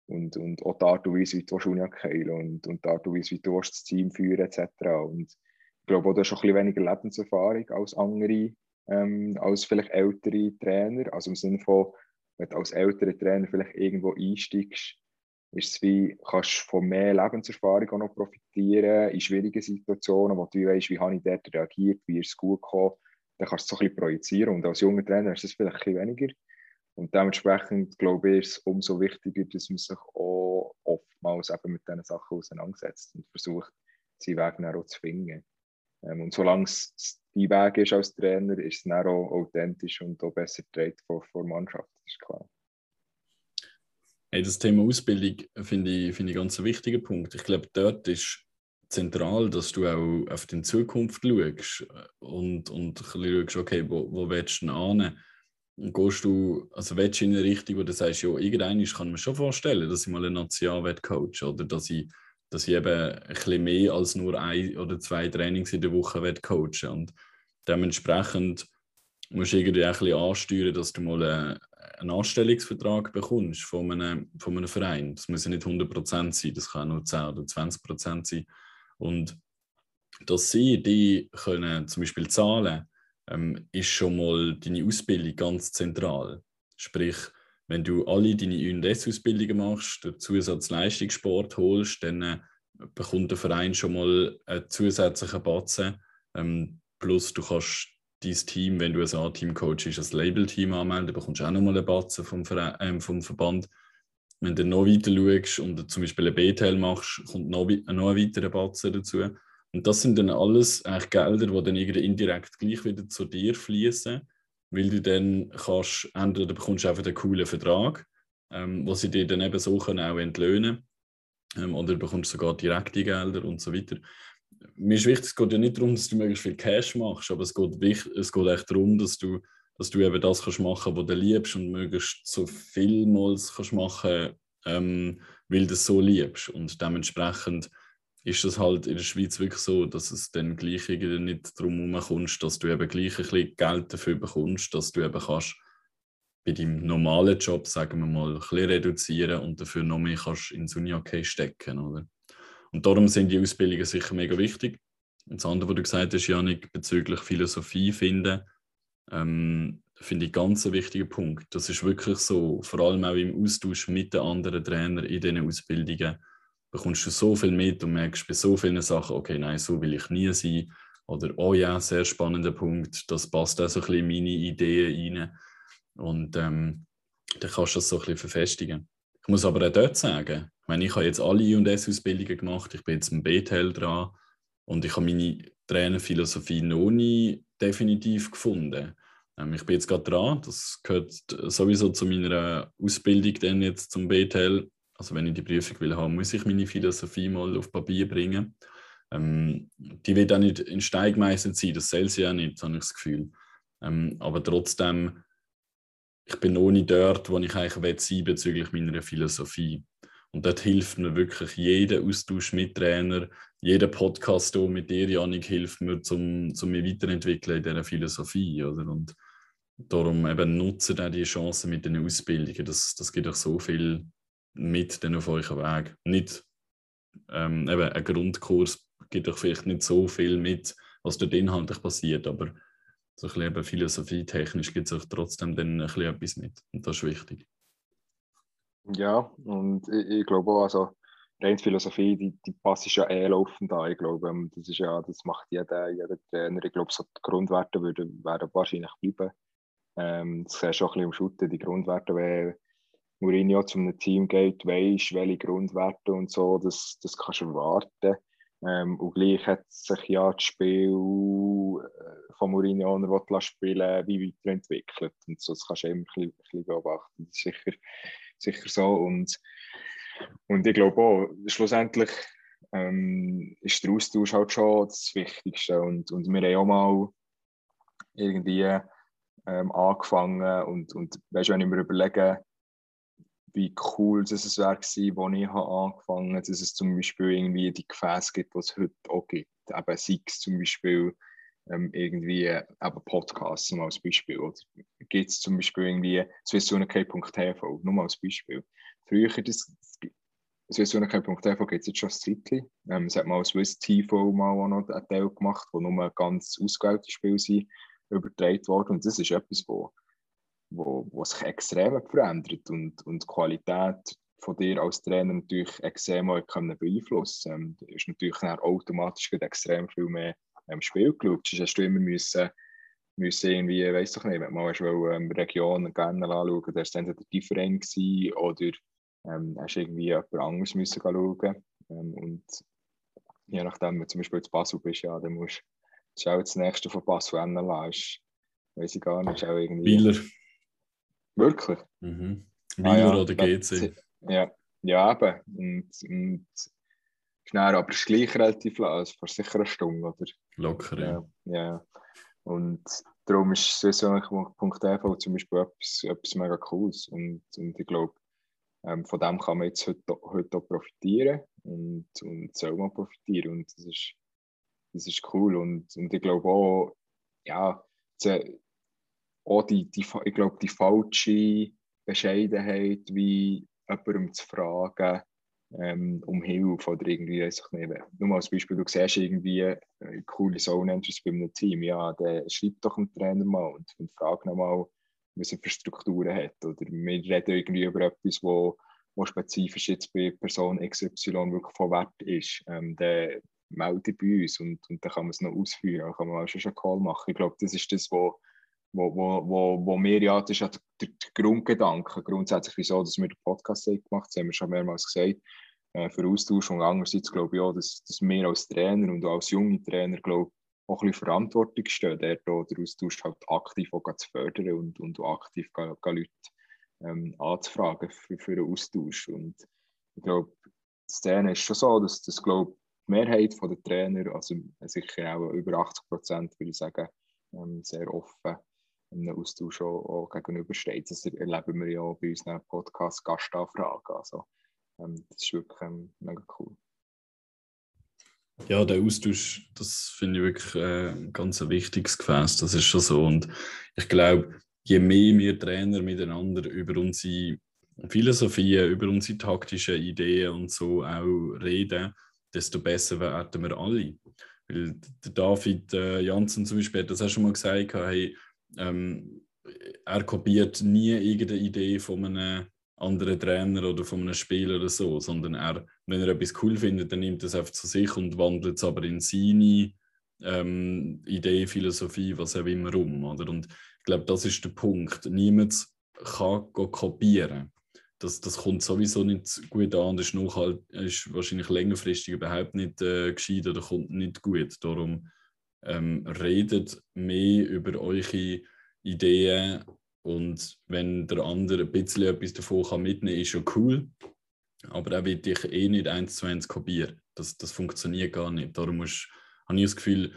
Und, und auch die Art und Weise, wie du Union und, und die Art und Weise, wie du das Team führen etc. Und ich glaube auch, du hast ein weniger Lebenserfahrung als andere, ähm, als vielleicht ältere Trainer, also im Sinne von, wenn du als älterer Trainer vielleicht irgendwo einsteigst, ist es wie, kannst du von mehr Lebenserfahrung auch noch profitieren in schwierigen Situationen, wo du weißt, wie habe ich dort reagiert, wie ist es gut gekommen, dann kannst du es so ein bisschen projizieren und als junger Trainer ist es vielleicht ein bisschen weniger. Und dementsprechend glaube ich, ist es umso wichtiger, dass man sich auch oftmals eben mit diesen Sachen auseinandersetzt und versucht, seinen Weg dann auch zu finden. Ähm, und solange es dein Weg ist als Trainer, ist es dann auch authentisch und auch besser getragen von der Mannschaft, das ist klar. Hey, das Thema Ausbildung finde ich, find ich ganz ein wichtiger Punkt. Ich glaube, dort ist zentral, dass du auch auf die Zukunft schaust und, und schaust, okay, wo, wo willst du hin? Gehst du, also willst du in eine Richtung, wo du sagst, ja, irgendwann kann mir schon vorstellen, dass ich mal einen National coach oder dass ich dass ich eben ein bisschen mehr als nur ein oder zwei Trainings in der Woche coachen Und dementsprechend musst du irgendwie auch ein bisschen ansteuern, dass du mal einen Anstellungsvertrag bekommst von einem, von einem Verein. Das muss ja nicht 100% sein, das kann nur 10 oder 20% sein. Und dass sie die können zum Beispiel zahlen, ähm, ist schon mal deine Ausbildung ganz zentral. Sprich, wenn du alle deine UNDS-Ausbildungen machst, den Zusatzleistungssport holst, dann äh, bekommt der Verein schon mal einen zusätzlichen Batzen. Ähm, plus du kannst dein Team, wenn du ein A-Team coachst, als Label-Team anmelden, bekommst du auch nochmal einen Batzen vom, Verein, äh, vom Verband. Wenn du noch weiter schaust und zum Beispiel ein B-Teil machst, kommt noch, noch ein weiterer Batzen dazu. Und das sind dann alles eigentlich Gelder, die dann irgendwie indirekt gleich wieder zu dir fließen weil du dann kannst, entweder bekommst du einfach einen coolen Vertrag, ähm, wo sie dir dann eben so können auch entlöhnen ähm, oder du bekommst sogar direkte Gelder und so weiter. mir ist wichtig, es geht ja nicht darum, dass du möglichst viel Cash machst, aber es geht, es geht echt darum, dass du, dass du eben das kannst machen, was du liebst und möglichst so vielmals kannst machen, ähm, weil du es so liebst. Und dementsprechend ist das halt in der Schweiz wirklich so, dass es dann gleich irgendwie nicht darum kommst, dass du eben gleich ein bisschen Geld dafür bekommst, dass du eben kannst bei deinem normalen Job, sagen wir mal, ein bisschen reduzieren und dafür noch mehr kannst ins Uni-Okay stecken, oder? Und darum sind die Ausbildungen sicher mega wichtig. Und das andere, was du gesagt hast, Janik, bezüglich Philosophie finden, ähm, finde ich ganz ein wichtiger Punkt. Das ist wirklich so, vor allem auch im Austausch mit den anderen Trainern in diesen Ausbildungen, bekommst du so viel mit und merkst bei so vielen Sachen, okay, nein, so will ich nie sein. Oder, oh ja, sehr spannender Punkt, das passt auch so ein bisschen in meine Ideen rein. Und ähm, dann kannst du das so ein bisschen verfestigen. Ich muss aber auch dort sagen, ich meine, ich habe jetzt alle I&S-Ausbildungen gemacht, ich bin jetzt im B-Teil dran und ich habe meine Trainerphilosophie noch nie definitiv gefunden. Ähm, ich bin jetzt gerade dran, das gehört sowieso zu meiner Ausbildung dann jetzt zum B-Teil. Also wenn ich die Prüfung will haben, muss ich meine Philosophie mal auf Papier bringen. Ähm, die wird auch nicht in Stein sein, das soll sie ja nicht, habe ich das Gefühl. Ähm, aber trotzdem ich bin noch nicht dort, wo ich eigentlich sein bezüglich meiner Philosophie. Und dort hilft mir wirklich jeder Austausch mit Trainer, jeder Podcast hier mit dir, Janik, hilft mir, um, um mich weiterentwickeln in dieser Philosophie. Oder? Und darum eben nutzen auch die Chancen mit den Ausbildungen. Das, das gibt euch so viel mit auf eurem Weg. Nicht ähm, eben ein Grundkurs gibt euch vielleicht nicht so viel mit, was dort inhaltlich passiert, aber so ein bisschen philosophietechnisch gibt es trotzdem dann ein bisschen etwas mit. Und das ist wichtig. Ja, und ich, ich glaube auch, also rein Philosophie, die, die passt ja eh laufend an. Ich glaube, ähm, das ist ja, das macht jeder, jeder Trainer. Ich glaube, so die Grundwerte würden, werden wahrscheinlich bleiben. Ähm, das siehst du ein bisschen im Schutten, die Grundwerte, wenn Mourinho zu einem Team geht, weisst, welche Grundwerte und so, das, das kannst du erwarten. Ähm, und gleich hat sich ja das Spiel äh, von Mourinho, der spielen wie weiterentwickelt. Und so, das kannst du immer ein bisschen, ein bisschen beobachten. Das ist sicher, sicher so. Und, und ich glaube auch, schlussendlich ähm, ist der Austausch halt schon das Wichtigste. Und, und wir haben auch mal irgendwie ähm, angefangen und, und weißt, wenn ich mir überlege, wie cool dass es wäre gewesen, als ich angefangen habe, dass es zum Beispiel irgendwie die Gefäße gibt, die es heute auch gibt. Eben es zum Beispiel ähm, irgendwie eben Podcasts, nur als Beispiel. Oder gibt es zum Beispiel irgendwie swissunk.tv, nur mal als Beispiel. Früher das, swissunk.tv gibt es jetzt schon ein Zeitchen. Ähm, es hat mal Swiss TV mal auch noch einen Teil gemacht, wo nur ganz ausgewählte Spiele sind, übertragen worden. Und das ist etwas, wo wo, wo sich extrem verändert und, und die Qualität von dir als Trainer natürlich extrem auch können beeinflussen kann. Ähm, ist natürlich dann automatisch extrem viel mehr ähm, Spiel geschaut. Sonst hast du immer müssen, müssen irgendwie, weiss doch nicht, wenn man mal ähm, Region gerne anschauen, da war es entweder different oder ähm, hast irgendwie jemand anderes müssen schauen. Ähm, und je nachdem, wenn du zum Beispiel zu Basel bist, ja, dann musst du auch das nächste von Basel NLA, ist, weiß ich gar nicht, auch irgendwie... Bieler. Wirklich? Mhm. Wiener ah, ja, oder GC? Ja, ja eben. Und, und schnell, aber es ist gleich relativ lang, also vor sicher eine Stunde, oder? Locker, ja. Ja, Und darum ist Saison.tv zum Beispiel etwas, etwas mega Cooles. Und, und ich glaube, ähm, von dem kann man jetzt heute, heute auch profitieren und, und soll man profitieren. Und das ist, das ist cool. Und, und ich glaube auch, ja, auch die, die, ich glaube, die falsche Bescheidenheit, wie jemandem zu fragen, ähm, um Hilfe oder irgendwie, weiß ich nicht. Nur als Beispiel, du siehst irgendwie äh, coole Zone Entries bei einem Team, ja, dann schreib doch dem Trainer mal und, und frag nochmal, was er für Strukturen hat. Oder wir reden irgendwie über etwas, wo, wo spezifisch jetzt bei Person XY wirklich von Wert ist. Ähm, dann melde bei uns und, und dann kann man es noch ausführen, dann kann man auch schon einen Call machen. Ich glaube, das ist das, was wo, wo, wo, wo mir ja, das ist ja der, der Grundgedanke grundsätzlich, wieso dass wir den Podcast gemacht haben, das haben wir schon mehrmals gesagt, äh, für Austausch und andererseits glaube ich auch, dass, dass wir als Trainer und als junge Trainer, glaube auch ein bisschen Verantwortung stehen, der den Austausch halt aktiv auch zu fördern und, und aktiv gar, gar Leute ähm, anzufragen für, für einen Austausch. Und ich glaube, die Szene ist schon so, dass das, glaube die Mehrheit der Trainer, also sicher auch über 80 Prozent, würde ich sagen, ähm, sehr offen einem Austausch auch, auch gegenübersteht. Das erleben wir ja auch bei unseren Podcast Gastanfragen. Also, ähm, das ist wirklich ähm, mega cool. Ja, der Austausch, das finde ich wirklich äh, ein ganz wichtiges Gefäß. Das ist schon so. Und ich glaube, je mehr wir Trainer miteinander über unsere Philosophie, über unsere taktischen Ideen und so auch reden, desto besser werden wir alle. Weil der David äh, Janssen zum Beispiel hat das auch schon mal gesagt, hey, ähm, er kopiert nie irgendeine Idee von einem anderen Trainer oder von einem Spieler oder so, sondern er, wenn er etwas cool findet, dann nimmt er es einfach zu sich und wandelt es aber in seine ähm, Idee, Philosophie, was auch immer um. Oder? Und ich glaube, das ist der Punkt. Niemand kann kopieren. Das, das kommt sowieso nicht gut an. Das ist, nachhalt, ist wahrscheinlich längerfristig überhaupt nicht äh, gescheit oder kommt nicht gut. Darum ähm, redet mehr über eure Ideen und wenn der andere ein bisschen etwas davon kann mitnehmen kann, ist schon cool. Aber er wird dich eh nicht eins zu eins kopieren. Das, das funktioniert gar nicht. Darum musst, habe ich das Gefühl,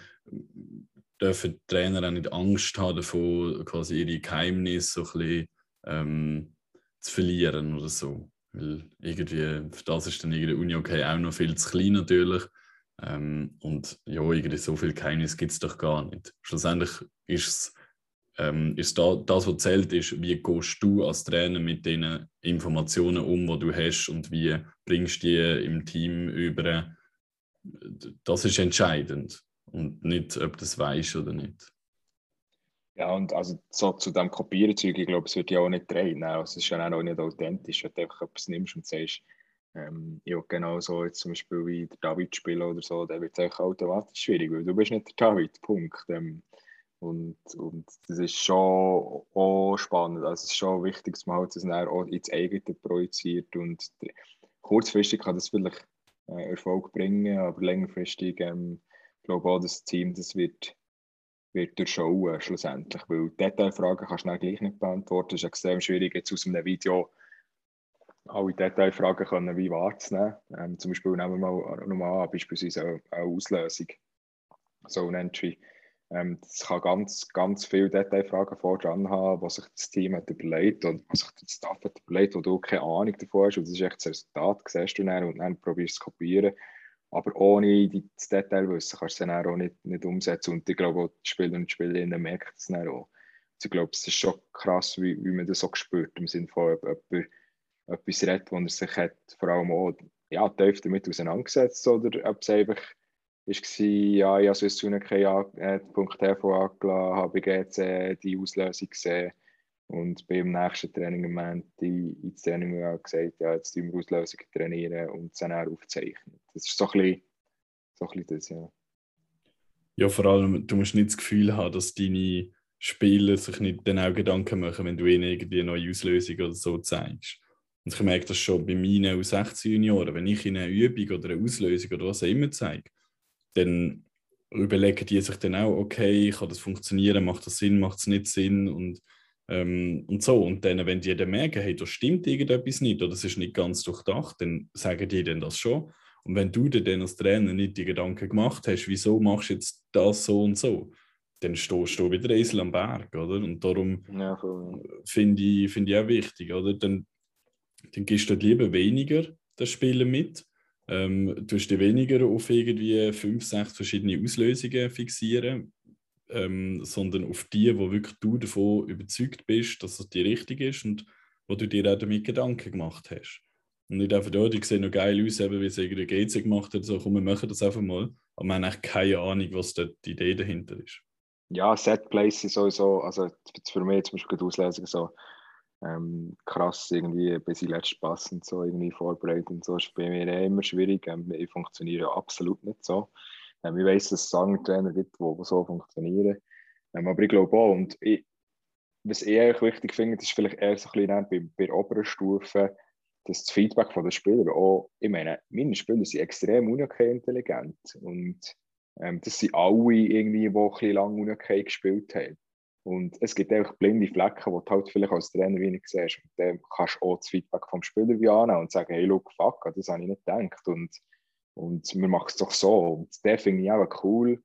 dürfen die Trainer auch nicht Angst haben davon, quasi ihre Geheimnisse so ein bisschen ähm, zu verlieren oder so. Weil irgendwie, für das ist dann irgendwie Uni okay auch noch viel zu klein natürlich. Ähm, und ja, irgendwie so viel Geheimnis gibt es doch gar nicht. Schlussendlich ist es ähm, ist da, das, was zählt, ist, wie gehst du als Trainer mit den Informationen um, die du hast und wie bringst du die im Team über. Das ist entscheidend und nicht, ob das weißt oder nicht. Ja, und also so zu dem Kopierzeug, ich glaube, es wird ja auch nicht drehen. Also es ist ja auch nicht authentisch, wenn du einfach etwas nimmst und sagst, ähm, ja, genau so jetzt zum Beispiel wie der David spielen oder so, dann wird es automatisch schwierig, weil du bist nicht der David, Punkt. Ähm, und, und das ist schon auch spannend. Also es ist schon wichtig, dass man halt das auch ins eigene projiziert. Und kurzfristig kann das vielleicht äh, Erfolg bringen, aber längerfristig ähm, ich glaube auch, das Team das wird, wird durchschauen schlussendlich. Weil Detailfragen kannst du dann gleich nicht beantworten. Das ist extrem schwierig, jetzt aus einem Video alle Detailfragen können wie wahrzunehmen. Ähm, zum Beispiel nehmen wir mal nochmal an, beispielsweise eine, Auslösung, so ein Entry. Ähm, das kann ganz, ganz viele Detailfragen vor haben, was sich das Team hat überlegt und was sich der Staff hat überlegt, wo du keine Ahnung davon hast. Und das ist echt das Resultat, das siehst du dann und dann probierst du es kopieren. Aber ohne das Detailwissen kannst du es dann auch nicht, nicht umsetzen. Und ich glaube, die Spieler und Spielerinnen merken das dann auch. Also ich glaube, es ist schon krass, wie, wie man das so spürt, im Sinne von, ob etwas redet, wo er sich hat, vor allem auch ja, tief damit auseinandergesetzt oder ob es einfach war, ja, ich habe Swissunion äh, Punkt TV angelassen, habe GC die Auslösung gesehen und beim nächsten Training am Ende ins Training gesagt, ja, jetzt tun wir Auslösungen trainieren und es dann aufzeichnen. Das ist so ein bisschen, so ein bisschen das, ja. Ja, vor allem, du musst nicht das Gefühl haben, dass deine Spieler sich nicht dann auch Gedanken machen, wenn du ihnen irgendwie eine neue Auslösung oder so zeigst. Und ich merke das schon bei meinen U16 Junioren, wenn ich ihnen eine Übung oder eine Auslösung oder was auch immer zeige, dann überlegen die sich dann auch, okay, kann das funktionieren, macht das Sinn, macht es nicht Sinn und, ähm, und so. Und dann, wenn die dann merken, hey, da stimmt irgendetwas nicht oder es ist nicht ganz durchdacht, dann sagen die dann das schon. Und wenn du dir dann als Trainer nicht die Gedanken gemacht hast, wieso machst du jetzt das so und so, dann stehst du wieder Esel am Berg, oder? Und darum ja, finde ich, find ich auch wichtig, oder? Dann, dann gibst du lieber weniger das Spielen mit ähm, du dich weniger auf irgendwie fünf, sechs verschiedene Auslösungen fixieren, ähm, sondern auf die, wo wirklich du davon überzeugt bist, dass es die richtig ist und wo du dir auch damit Gedanken gemacht hast. Und nicht einfach, oh, die sehen noch geil aus, eben wie es irgendwie GC gemacht hat, so komm, wir machen das einfach mal. Aber wir haben eigentlich keine Ahnung, was dort die Idee dahinter ist. Ja, Setplays sind sowieso, also für mich zum Beispiel die Auslösung so, ähm, krass irgendwie bis in letzten Pass und so irgendwie vorbereiten und so ist bei mir eh immer schwierig. Ähm, ich funktioniere absolut nicht so. Ähm, ich weiß, dass es Sangtrainer gibt, die, so funktionieren. Ähm, aber ich glaube auch, und ich, was ich eigentlich wichtig finde, ist vielleicht eher so ein bisschen bei, bei oberen Stufe, dass das Feedback von den Spielern auch, ich meine, meine Spieler sind extrem unintelligent und ähm, das sind alle irgendwie, die ein bisschen lange Unikei gespielt haben. Und es gibt einfach blinde Flecken, die du halt vielleicht als Trainer wenig siehst. Und dann kannst du auch das Feedback vom Spieler wie annehmen und sagen, hey, look, fuck, das habe ich nicht gedacht. Und Und wir machen es doch so. Und das finde ich auch cool,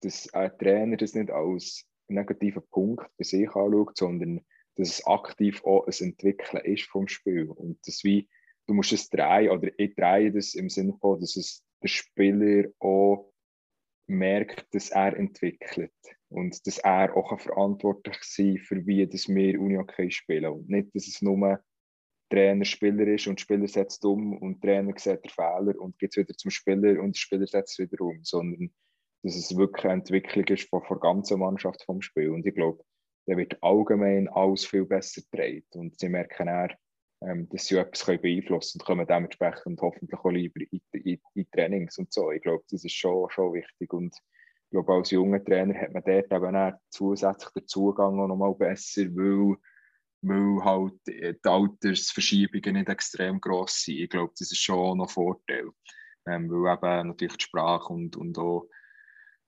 dass ein Trainer das nicht als negativen Punkt bei sich anschaut, sondern dass es aktiv auch ein Entwickeln ist vom Spiel. Und das wie, du musst es drehen, oder ich drehe das im Sinne von, dass es der Spieler auch merkt, dass er entwickelt und dass er auch verantwortlich sein für wie das wir Unihockey spielen. Und nicht, dass es nur Trainer Spieler ist und Spieler setzt um und Trainer sieht den Fehler und geht wieder zum Spieler und der Spieler setzt es wieder um, sondern dass es wirklich eine Entwicklung ist von, von der ganzen Mannschaft vom Spiel. Und ich glaube, da wird allgemein alles viel besser gedreht und sie merken auch, ähm, dass sie etwas können beeinflussen können und kommen dementsprechend hoffentlich auch lieber in, in, in Trainings und so. Ich glaube, das ist schon, schon wichtig und ich glaube, als junger Trainer hat man dort eben auch zusätzlich den Zugang auch nochmal besser, weil, weil halt die Altersverschiebungen nicht extrem gross sind. Ich glaube, das ist schon noch ein Vorteil, ähm, weil eben natürlich die Sprache und, und auch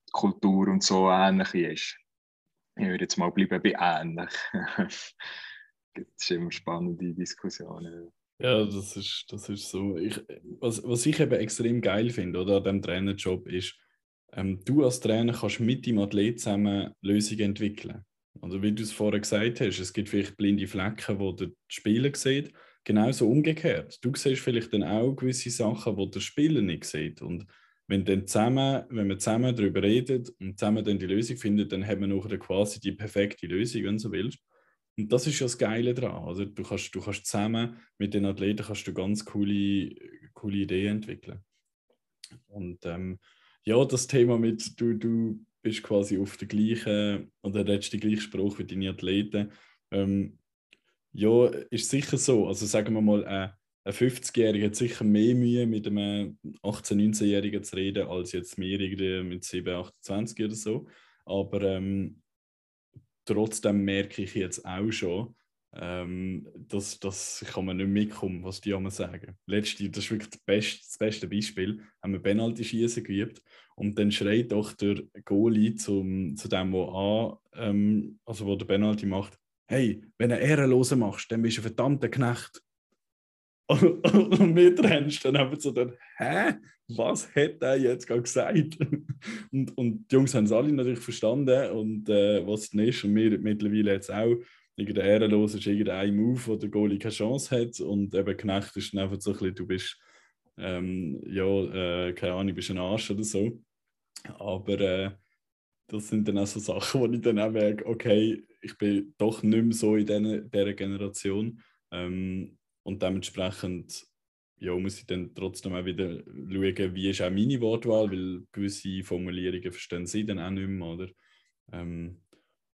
die Kultur und so ähnlich ist. Ich würde jetzt mal bleiben bei ähnlich. Das ist immer spannende Diskussionen. Ja, das ist, das ist so. Ich, was, was ich eben extrem geil finde oder, an diesem Trainerjob ist, ähm, du als Trainer kannst mit dem Athlet zusammen Lösungen entwickeln. Also wie du es vorher gesagt hast, es gibt vielleicht blinde Flecken, wo der Spieler sieht. Genauso umgekehrt. Du siehst vielleicht dann auch gewisse Sachen, die der Spieler nicht sieht. Und wenn, dann zusammen, wenn man zusammen darüber redet und zusammen dann die Lösung findet, dann hat man nachher quasi die perfekte Lösung, wenn du so willst. Und das ist ja das Geile daran. Also du kannst, du kannst zusammen mit den Athleten kannst du ganz coole, coole Ideen entwickeln. Und ähm, ja, das Thema mit, du, du bist quasi auf der gleichen oder redest den gleichen Spruch wie deine Athleten. Ähm, ja, ist sicher so. Also sagen wir mal, ein 50-Jähriger hat sicher mehr Mühe, mit einem 18-, 19-Jährigen zu reden, als jetzt mir mit 7, 28 oder so. Aber ähm, trotzdem merke ich jetzt auch schon, ähm, dass, dass kann man nicht mitkommen, was die immer sagen. Letzte, das ist wirklich das beste, das beste Beispiel, haben wir Penalty schießen geübt und dann schreit doch der Goalie zum, zu dem, wo an, ähm, also der Penalty macht, hey, wenn du Ehrenlose machst, dann bist du ein verdammter Knecht. Und, und wir trennst dann einfach so dann, hä? Was hat er jetzt gerade gesagt? und, und die Jungs haben es alle natürlich verstanden und äh, was es ist. Und wir mittlerweile jetzt auch, irgendein Ehrenlos ist irgendein Move, wo der Goalie keine Chance hat und eben Knecht ist dann einfach so ein bisschen, du bist, ähm, ja, äh, keine Ahnung, bist ein Arsch oder so. Aber äh, das sind dann auch so Sachen, wo ich dann auch merke, okay, ich bin doch nicht mehr so in dieser Generation. Ähm, und dementsprechend ja, muss ich dann trotzdem auch wieder schauen, wie ist auch meine Wortwahl, weil gewisse Formulierungen verstehen sie dann auch nicht mehr, oder? Ähm,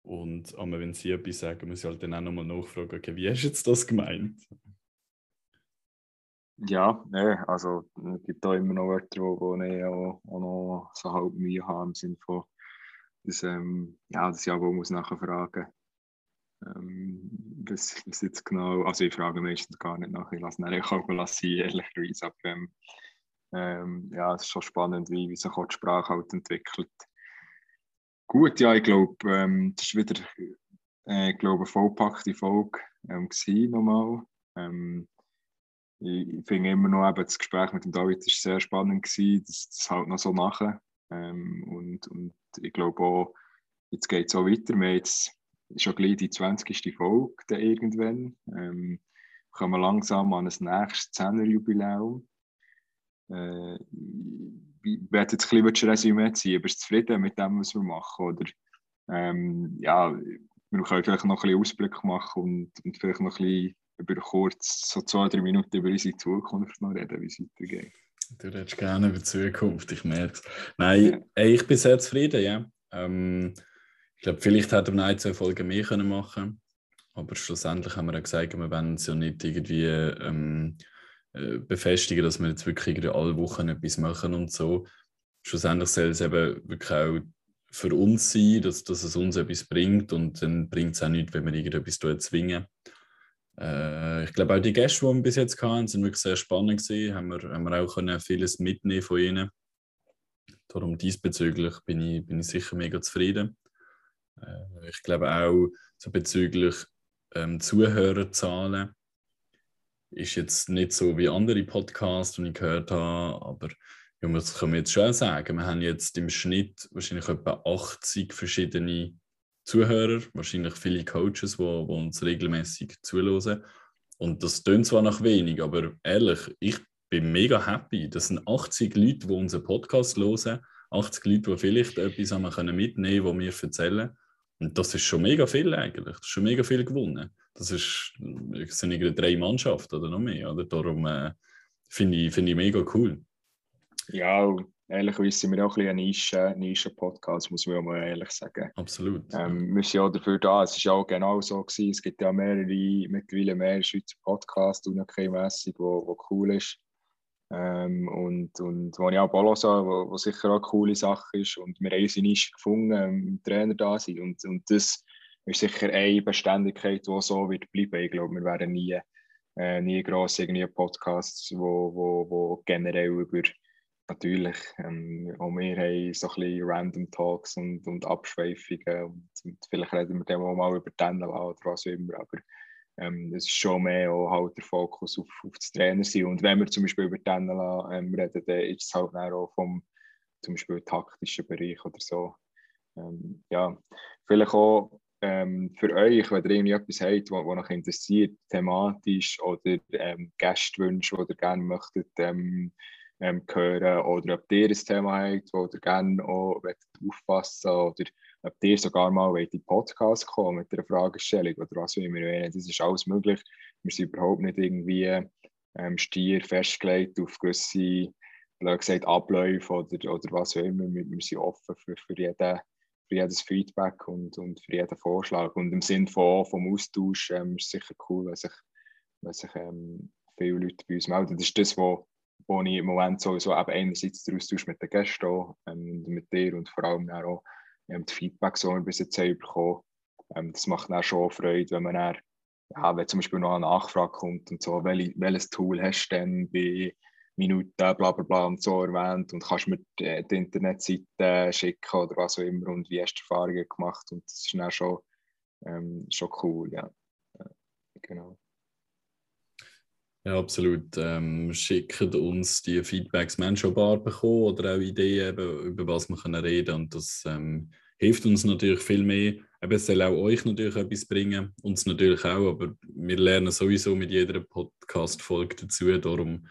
und aber wenn sie etwas sagen, muss ich halt dann auch nochmal nachfragen, okay, wie hast du jetzt das gemeint? Ja, ne, also es gibt da immer noch Wörter, wo, ich auch, auch noch so halb Mühe habe im Sinne von, dass, ähm, ja, dass ich auch muss nachher fragen ähm, was, was jetzt genau, also ich frage meistens gar nicht nach, ich lasse nicht auch lassen, ehrlicherweise, aber ähm, ähm, ja, es ist schon spannend, wie, wie sich auch die Sprache halt entwickelt. Gut, ja, ich glaube, ähm, das war wieder äh, ich glaube, eine vollpackte Folge ähm, gewesen, nochmal. Ähm, ich, ich finde immer noch, eben, das Gespräch mit dem David war sehr spannend, gewesen, das, das halt noch so machen. Ähm, und, und ich glaube auch, jetzt geht es auch weiter. Wir haben jetzt schon gleich die 20. Folge dann irgendwann. Ähm, kommen wir langsam an das nächste 10er-Jubiläum. Äh, ich werde jetzt ein bisschen Resümee ziehen. Bist du zufrieden mit dem, was wir machen? Oder ähm, ja, wir können vielleicht noch ein bisschen Ausblick machen und, und vielleicht noch ein bisschen über kurz, so zwei, drei Minuten über unsere Zukunft noch reden, wie es weitergeht. Du redest gerne über die Zukunft, ich merke es. Nein, ja. ich bin sehr zufrieden, ja. Ähm, ich glaube, vielleicht hätte man ein, zwei Folgen mehr können machen aber schlussendlich haben wir ja gesagt, wir wollen uns ja nicht irgendwie ähm, äh, befestigen, dass wir jetzt wirklich alle Wochen etwas machen und so. Schlussendlich soll es eben wirklich auch für uns sein, dass, dass es uns etwas bringt und dann bringt es auch nichts, wenn wir irgendetwas zwingen. Äh, ich glaube auch die Gäste, die wir bis jetzt hatten, sind wirklich sehr spannend gewesen, haben wir, haben wir auch können vieles mitnehmen von ihnen. Darum diesbezüglich bin ich, bin ich sicher mega zufrieden. Äh, ich glaube auch so bezüglich ähm, Zuhörerzahlen ist jetzt nicht so wie andere Podcasts, die ich gehört habe, aber ja, das kann man jetzt schon sagen. Wir haben jetzt im Schnitt wahrscheinlich etwa 80 verschiedene Zuhörer, wahrscheinlich viele Coaches, die, die uns regelmäßig zuhören. Und das tönt zwar nach wenig, aber ehrlich, ich bin mega happy. Das sind 80 Leute, die unseren Podcast hören, 80 Leute, die vielleicht etwas mitnehmen können, was wir erzählen. Und das ist schon mega viel eigentlich. Das ist schon mega viel gewonnen. Das, ist, das sind irgendwie drei Mannschaften oder noch mehr. Oder? Darum äh, finde ich, find ich mega cool. Ja, ehrlich sind wir auch ein bisschen ein Nischen-Podcast, muss man mal ehrlich sagen. Absolut. Ähm, wir sind ja dafür da. Es war auch genau so. Gewesen. Es gibt ja mehrere, mittlerweile mehr Schweizer Podcasts, mässig wo, wo cool ist. Ähm, und, und wo ich auch Bolo sah, wo, sicher auch eine coole Sache ist. Und wir haben unsere Nische gefunden, ähm, im Trainer da sind. Und, und das ist sicher eine Beständigkeit, die so wird bleiben. Ich glaube, wir werden nie, äh, nie gross irgendwie Podcasts, wo, wo, wo generell über natürlich, ähm, auch wir haben so ein bisschen Random Talks und, und Abschweifungen und, und vielleicht reden wir dann auch mal über Tenela oder was auch immer, aber ähm, das ist schon mehr auch halt der Fokus auf, auf das Trainer sein und wenn wir zum Beispiel über Tenela ähm, reden, dann ist es halt auch vom zum Beispiel taktischen Bereich oder so. Ähm, ja, vielleicht auch ähm, für euch, wenn ihr irgendwie etwas habt, was euch interessiert, thematisch oder ähm, Gästwünsche, die ihr gerne möchtet, ähm, ähm, hören oder ob ihr ein Thema habt, wo ihr gerne auch aufpassen oder ob ihr sogar mal in den Podcast kommen mit einer Fragestellung oder was auch immer. Das ist alles möglich. Wir sind überhaupt nicht irgendwie ähm, stier festgelegt auf gewisse gesagt, Abläufe oder, oder was auch immer. Wir, wir sind offen für, für, jeden, für jedes Feedback und, und für jeden Vorschlag. Und im Sinne von, vom Austausch ähm, ist es sicher cool, wenn sich, wenn sich ähm, viele Leute bei uns melden. Das ist das, was wo ich im Moment sowieso eben einerseits den Austausch mit den Gästen ähm, mit dir und vor allem auch ähm, das Feedback, so wir bis jetzt haben bekommen. Ähm, das macht dann schon Freude, wenn man dann, ja, wenn zum Beispiel noch eine Nachfrage kommt und so, wel, welches Tool hast du denn bei Minuten, bla bla bla und so erwähnt und kannst mir die, äh, die Internetseite schicken oder was auch immer und wie hast du Erfahrungen gemacht und das ist dann schon, ähm, schon cool, ja. ja genau. Ja, absolut. Ähm, schickt uns die Feedbacks. Wir haben schon ein paar bekommen oder auch Ideen, über was wir können reden können. Und das ähm, hilft uns natürlich viel mehr. Eben, es soll auch euch natürlich etwas bringen, uns natürlich auch, aber wir lernen sowieso mit jeder Podcast-Folge dazu. Darum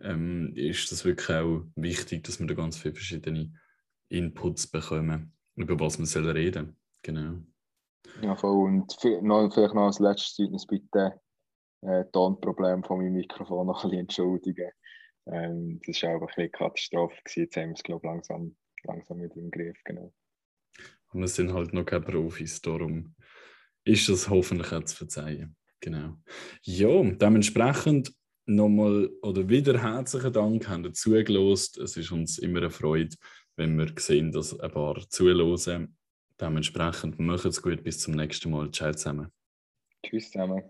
ähm, ist das wirklich auch wichtig, dass wir da ganz viele verschiedene Inputs bekommen, über was wir sollen reden Genau. Ja, voll. Und vielleicht noch als letztes Zeugnis bitte äh, Tonproblem von meinem Mikrofon noch ein bisschen entschuldigen. Ähm, das war auch ein bisschen eine Katastrophe. Gewesen. Jetzt haben wir es, glaube ich, langsam, langsam mit im Griff. Genau. Und wir sind halt noch keine Profis, darum ist das hoffentlich auch zu verzeihen. Genau. Ja, dementsprechend nochmal oder wieder herzlichen Dank, haben ihr zugelost. Es ist uns immer eine Freude, wenn wir sehen, dass ein paar zuhören. Dementsprechend macht es gut, bis zum nächsten Mal. Ciao zusammen. Tschüss zusammen.